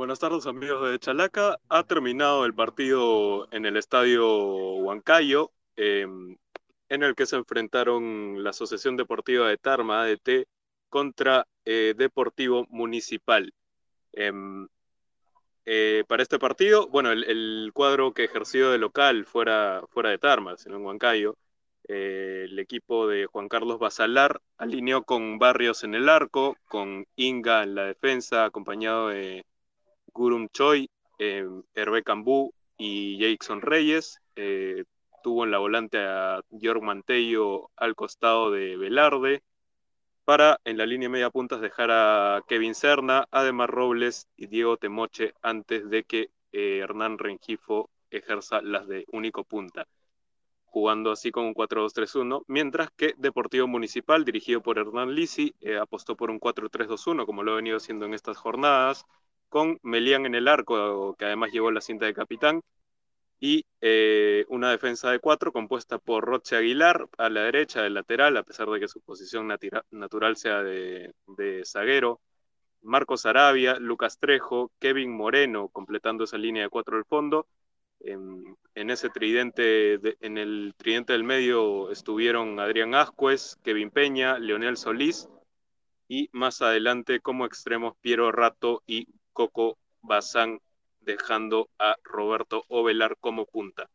Buenas tardes amigos de Chalaca. Ha terminado el partido en el estadio Huancayo, em, en el que se enfrentaron la Asociación Deportiva de Tarma, ADT, contra eh, Deportivo Municipal. Em, eh, para este partido, bueno, el, cuadro que ejerció de local fuera, fuera de Tarma, sino en Huancayo, eh, el equipo de Juan Carlos Basalar alineó con Barrios en el arco, con Inga en la defensa, acompañado de Gurum Choi, eh, Hervé Cambú y Jackson Reyes. Eh, tuvo en la volante a Georg Mantello al costado de Velarde. Para en la línea media puntas dejar a Kevin Serna, Ademar Robles y Diego Temoche antes de que eh, Hernán Rengifo ejerza las de único punta jugando así con un 4-2-3-1, mientras que Deportivo Municipal, dirigido por Hernán Lisi, eh, apostó por un 4-3-2-1, como lo ha venido haciendo en estas jornadas, con Melián en el arco, que además llevó la cinta de capitán, y eh, una defensa de cuatro compuesta por Roche Aguilar a la derecha del lateral, a pesar de que su posición natural sea de, de zaguero, Marcos Arabia, Lucas Trejo, Kevin Moreno completando esa línea de cuatro del fondo. En, ese tridente, en el tridente del medio estuvieron Adrián Ascuez, Kevin Peña, Leonel Solís y más adelante como extremos Piero Rato y Coco Bazán, dejando a Roberto Ovelar como punta.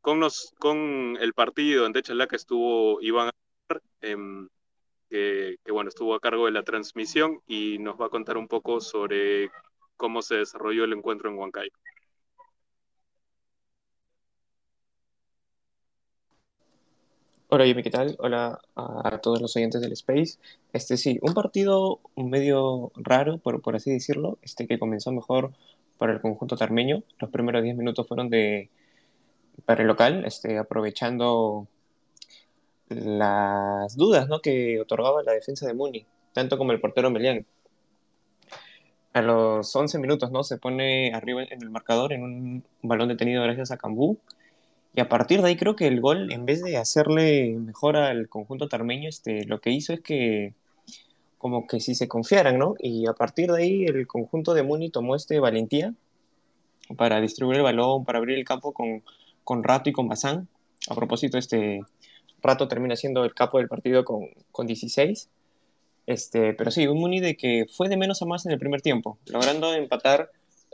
Con, con el partido en que estuvo Iván, em, que, bueno, estuvo a cargo de la transmisión y nos va a contar un poco sobre cómo se desarrolló el encuentro en Huancayo. Hola Jimmy, ¿qué tal? Hola a todos los oyentes del Space. Este sí, un partido medio raro, por, por así decirlo, este que comenzó mejor para el conjunto tarmeño. Los primeros 10 minutos fueron de para el local, este, aprovechando las dudas ¿no? que otorgaba la defensa de Muni, tanto como el portero Melián. A los 11 minutos ¿no? se pone arriba en el marcador en un balón detenido gracias a Cambú y a partir de ahí creo que el gol, en vez de hacerle mejor al conjunto tarmeño, este, lo que hizo es que como que si se confiaran, ¿no? Y a partir de ahí el conjunto de Muni tomó este valentía para distribuir el balón, para abrir el campo con, con Rato y con Bazán. A propósito, este Rato termina siendo el capo del partido con, con 16. Este, pero sí, un Muni de que fue de menos a más en el primer tiempo, logrando empatar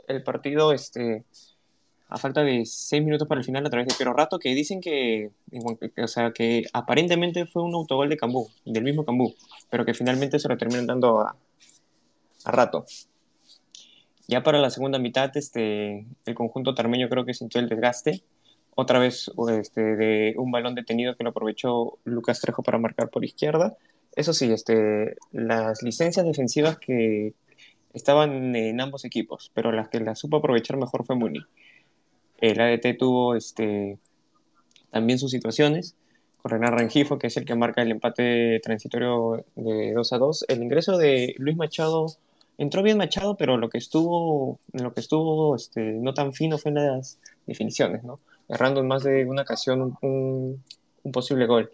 el partido este, a falta de seis minutos para el final a través de Piero Rato, que dicen que, o sea, que aparentemente fue un autogol de Cambú, del mismo Cambú, pero que finalmente se lo terminan dando a, Rato. Ya para la segunda mitad, este, el conjunto tarmeño creo que sintió el desgaste, otra vez este, de un balón detenido que lo aprovechó Lucas Trejo para marcar por izquierda. Eso sí, este, las licencias defensivas que estaban en ambos equipos, pero las que las supo aprovechar mejor fue Muni. El ADT tuvo este, también sus situaciones, con Renan Rengifo, que es el que marca el empate transitorio de 2 a 2. El ingreso de Luis Machado, entró bien Machado, pero lo que estuvo, lo que estuvo este, no tan fino fue en las definiciones, ¿no? errando en más de una ocasión un, posible gol.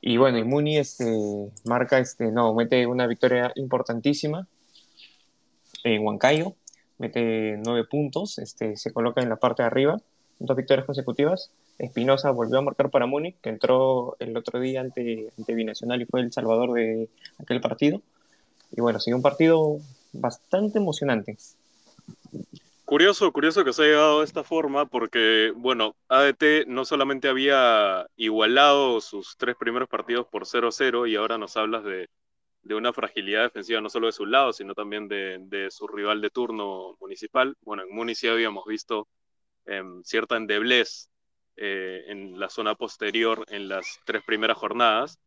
Y bueno, y Muni este, marca, este, no, mete una victoria importantísima en Huancayo, mete nueve puntos, este, se coloca en la parte de arriba, dos victorias consecutivas. Espinosa volvió a marcar para Múnich, que entró el otro día ante, ante Binacional y fue el salvador de aquel partido. Y bueno, sigue un partido bastante emocionante. Curioso, curioso que se haya llegado de esta forma, porque, bueno, ADT no solamente había igualado sus tres primeros partidos por 0-0 y ahora nos hablas de, de una fragilidad defensiva no solo de su lado, sino también de, su rival de turno municipal. Bueno, en Muni habíamos visto em, cierta endeblez eh, en la zona posterior en las tres primeras jornadas,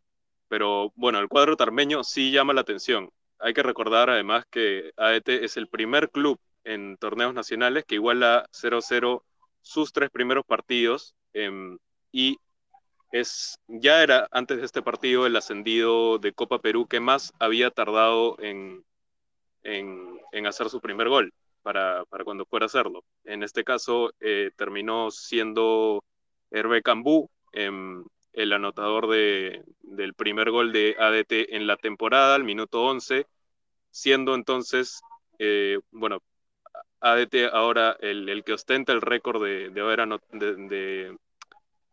pero bueno, el cuadro tarmeño sí llama la atención. Hay que recordar además que AET es el primer club en torneos nacionales que iguala 0-0 sus tres primeros partidos em, y es, ya era antes de este partido el ascendido de Copa Perú que más había tardado en, en, hacer su primer gol para, cuando fuera a hacerlo. En este caso eh, terminó siendo Hervé Cambú, em, el anotador de, del primer gol de ADT en la temporada, al minuto 11, siendo entonces, eh, bueno, ADT ahora el, que ostenta el récord de, haber de,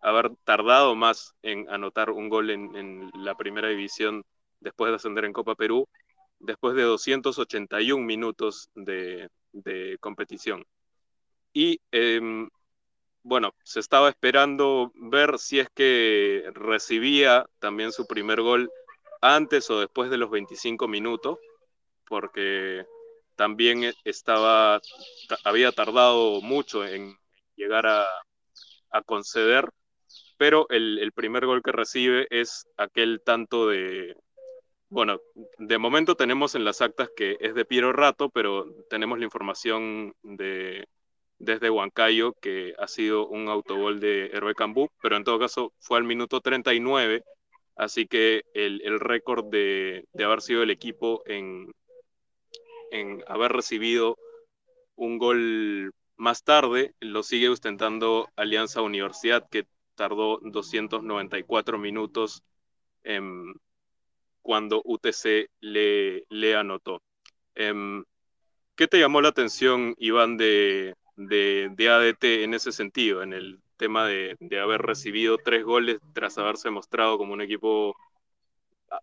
haber tardado más en anotar un gol en, la primera división después de ascender en Copa Perú, después de 281 minutos de, competición. Y em, bueno, se estaba esperando ver si es que recibía también su primer gol antes o después de los 25 minutos, porque también estaba, había tardado mucho en llegar a, conceder, pero el, primer gol que recibe es aquel tanto de, bueno, de momento tenemos en las actas que es de Piero Rato, pero tenemos la información de desde Huancayo que ha sido un autogol de Hervé Cambú, pero en todo caso fue al minuto 39, así que el, el récord de, de haber sido el equipo en, en haber recibido un gol más tarde, lo sigue ostentando Alianza Universidad, que tardó 294 minutos cuando UTC le, anotó. Em, ¿Qué te llamó la atención, Iván, de, de, ADT en ese sentido, en el tema de, de haber recibido tres goles tras haberse mostrado como un equipo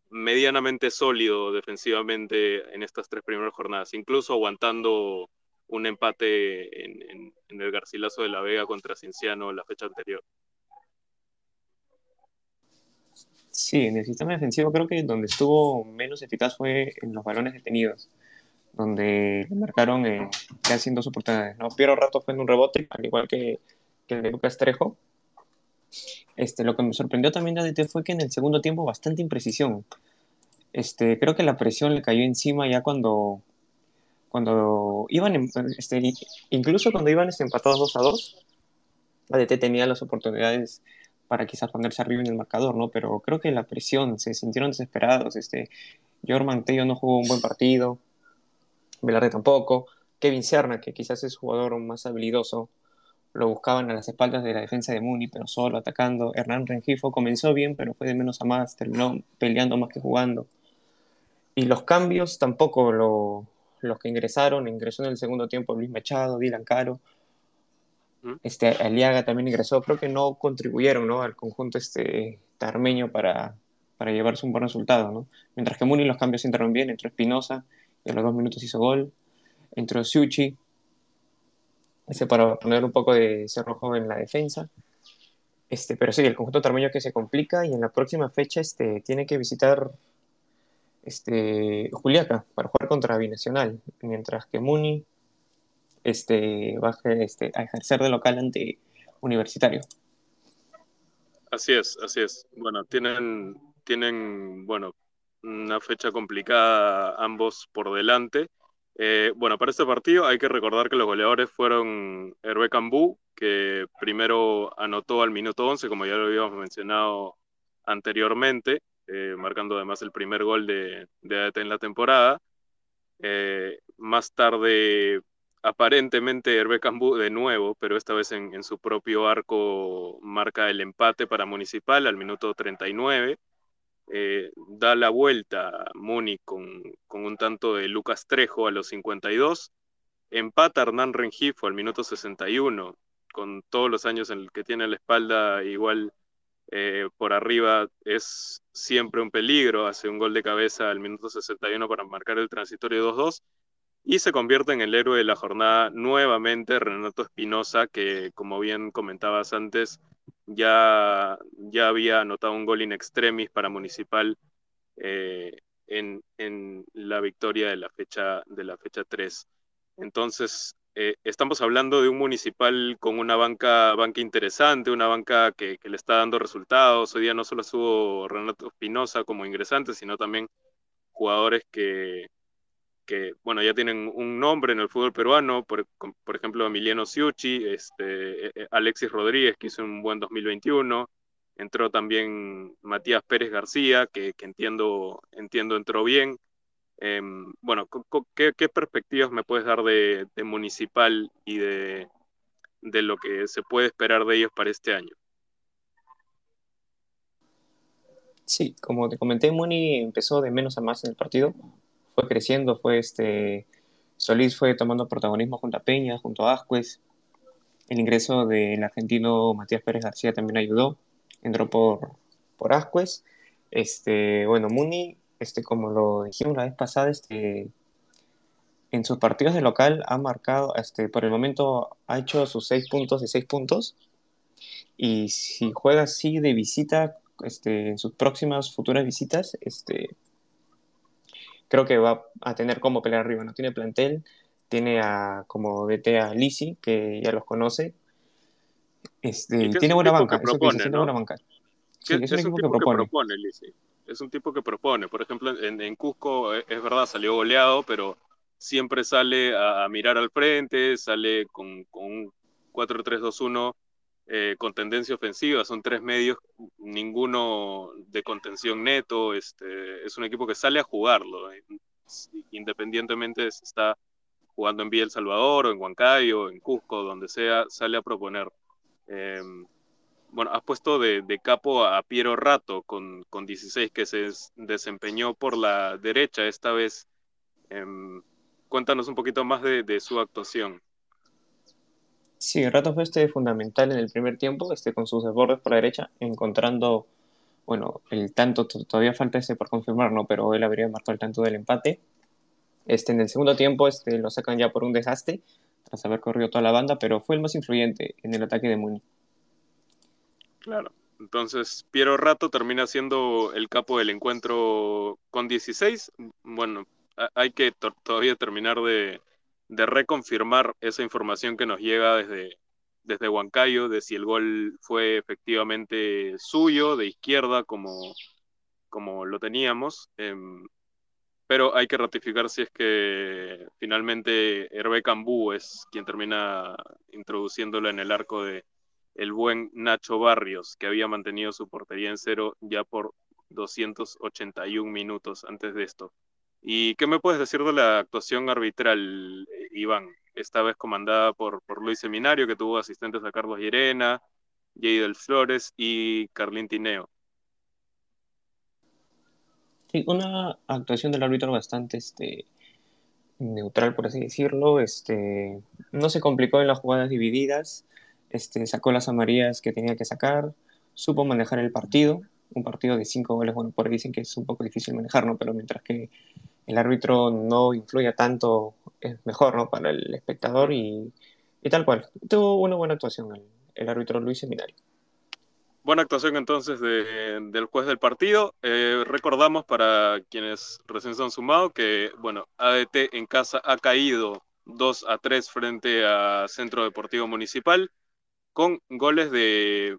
medianamente sólido defensivamente en estas tres primeras jornadas, incluso aguantando un empate en, el Garcilaso de la Vega contra Cinciano la fecha anterior. Sí, en el sistema defensivo creo que donde estuvo menos eficaz fue en los balones detenidos, donde le marcaron eh, casi en dos oportunidades. ¿no? Piero Rato fue en un rebote, al igual que, que el de Lucas Trejo, este, lo que me sorprendió también de ADT fue que en el segundo tiempo bastante imprecisión. Este, creo que la presión le cayó encima ya cuando, cuando iban, este, incluso cuando iban este, empatados 2 a 2, ADT tenía las oportunidades para quizás ponerse arriba en el marcador, ¿no? Pero creo que la presión, se sintieron desesperados. Este, Jorman Tello no jugó un buen partido, Velarde tampoco, Kevin Serna, que quizás es jugador más habilidoso, lo buscaban a las espaldas de la defensa de Muni, pero solo atacando. Hernán Rengifo comenzó bien, pero fue de menos a más, terminó peleando más que jugando. Y los cambios tampoco lo, los que ingresaron, ingresó en el segundo tiempo Luis Machado, Dylan Caro, este, Aliaga también ingresó, creo que no contribuyeron ¿no? al conjunto este tarmeño para, para llevarse un buen resultado. ¿no? Mientras que Muni los cambios entraron bien, entró Espinosa, y a los dos minutos hizo gol, entró Suchi, ese para poner un poco de cerrojo en la defensa. Este, pero sí, el conjunto tarmeño que se complica y en la próxima fecha este, tiene que visitar este, Juliaca para jugar contra Binacional, mientras que Muni este, va a, este, a ejercer de local ante Universitario. Así es, así es. Bueno, tienen, tienen bueno, una fecha complicada ambos por delante. Eh, bueno, para este partido hay que recordar que los goleadores fueron Hervé Cambú, que primero anotó al minuto 11, como ya lo habíamos mencionado anteriormente, eh, marcando además el primer gol de, de ADT en la temporada. Eh, más tarde, aparentemente, Hervé Cambú de nuevo, pero esta vez en, su propio arco, marca el empate para Municipal al minuto 39. Eh, da la vuelta Muni con, con, un tanto de Lucas Trejo a los 52, empata Hernán Rengifo al minuto 61, con todos los años en el que tiene la espalda igual eh, por arriba es siempre un peligro, hace un gol de cabeza al minuto 61 para marcar el transitorio 2-2 y se convierte en el héroe de la jornada nuevamente Renato Espinosa, que como bien comentabas antes, ya, ya había anotado un gol in extremis para Municipal eh, en, en, la victoria de la fecha, de la fecha 3. Entonces, eh, estamos hablando de un municipal con una banca, banca interesante, una banca que, que, le está dando resultados. Hoy día no solo subo Renato Espinosa como ingresante, sino también jugadores que, que, bueno, ya tienen un nombre en el fútbol peruano, por, ejemplo, Emiliano Ciucci, este, e, e, Alexis Rodríguez, que hizo un buen 2021, entró también Matías Pérez García, que, entiendo, entiendo entró bien. Em, bueno, ¿qué, ¿qué, perspectivas me puedes dar de, de Municipal y de, de lo que se puede esperar de ellos para este año? Sí, como te comenté, Muni empezó de menos a más en el partido, fue creciendo, fue este, Solís fue tomando protagonismo junto a Peña, junto a Ascuez. El ingreso del argentino Matías Pérez García también ayudó. Entró por, por Ascuez. Este, bueno, Muni, este, como lo dijimos la vez pasada, este, en sus partidos de local ha marcado, este, por el momento ha hecho sus seis puntos de seis puntos. Y si juega así de visita, este, en sus próximas futuras visitas, este, creo que va a tener como pelear arriba. No tiene plantel, tiene a como DT a Lisi, que ya los conoce. Este, tiene buena banca, propone, tiene buena banca. Sí, es, un, equipo, que propone. Es un tipo que propone. Por ejemplo, en, Cusco es, verdad, salió goleado, pero siempre sale a, mirar al frente, sale con, con un 4-3-2-1 eh, con tendencia ofensiva, son tres medios, ninguno de contención neto, este, es un equipo que sale a jugarlo, eh, independientemente si está jugando en Villa El Salvador o en Huancayo, en Cusco, donde sea, sale a proponer. Em, bueno, has puesto de, capo a Piero Rato con, con 16 que se desempeñó por la derecha esta vez. Em, cuéntanos un poquito más de su actuación. Sí, Rato fue este fundamental en el primer tiempo, este, con sus desbordes por la derecha, encontrando, bueno, el tanto, todavía falta ese por confirmar, ¿no? Pero él habría marcado el tanto del empate. Este, en el segundo tiempo este, lo sacan ya por un desgaste, tras haber corrido toda la banda, pero fue el más influyente en el ataque de Muni. Claro, entonces Piero Rato termina siendo el capo del encuentro con 16. Bueno, hay que todavía terminar de, de reconfirmar esa información que nos llega desde, desde Huancayo, de si el gol fue efectivamente suyo, de izquierda, como, como lo teníamos. Em, pero hay que ratificar si es que finalmente Hervé Cambú es quien termina introduciéndolo en el arco de el buen Nacho Barrios, que había mantenido su portería en cero ya por 281 minutos antes de esto. ¿Y qué me puedes decir de la actuación arbitral, Iván? Esta vez comandada por, por Luis Seminario, que tuvo asistentes a Carlos Llerena, Jay Flores y Carlín Tineo. Sí, una actuación del árbitro bastante este, neutral, por así decirlo. Este, no se complicó en las jugadas divididas, este, sacó las amarillas que tenía que sacar, supo manejar el partido, un partido de cinco goles, bueno, por ahí dicen que es un poco difícil manejarlo, pero mientras que el árbitro no influya tanto, es mejor, ¿no? Para el espectador y, tal cual. Tuvo una buena actuación el, árbitro Luis Seminario. Buena actuación entonces del juez del partido. Eh, recordamos para quienes recién se han sumado que, bueno, ADT en casa ha caído 2 a 3 frente a Centro Deportivo Municipal con goles de,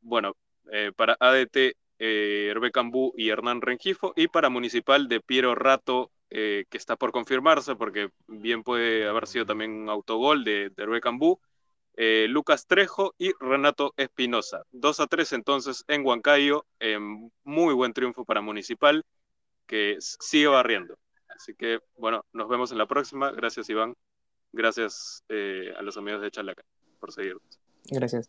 bueno, eh, para ADT eh, Hervé Cambú y Hernán Rengifo, y para Municipal de Piero Rato, eh, que está por confirmarse, porque bien puede haber sido también un autogol de, de Hervé Cambú, eh, Lucas Trejo y Renato Espinosa. 2 a 3 entonces en Huancayo, muy buen triunfo para Municipal, que sigue barriendo. Así que, bueno, nos vemos en la próxima. Gracias, Iván. Gracias a los amigos de Chalaca por seguirnos. Gracias.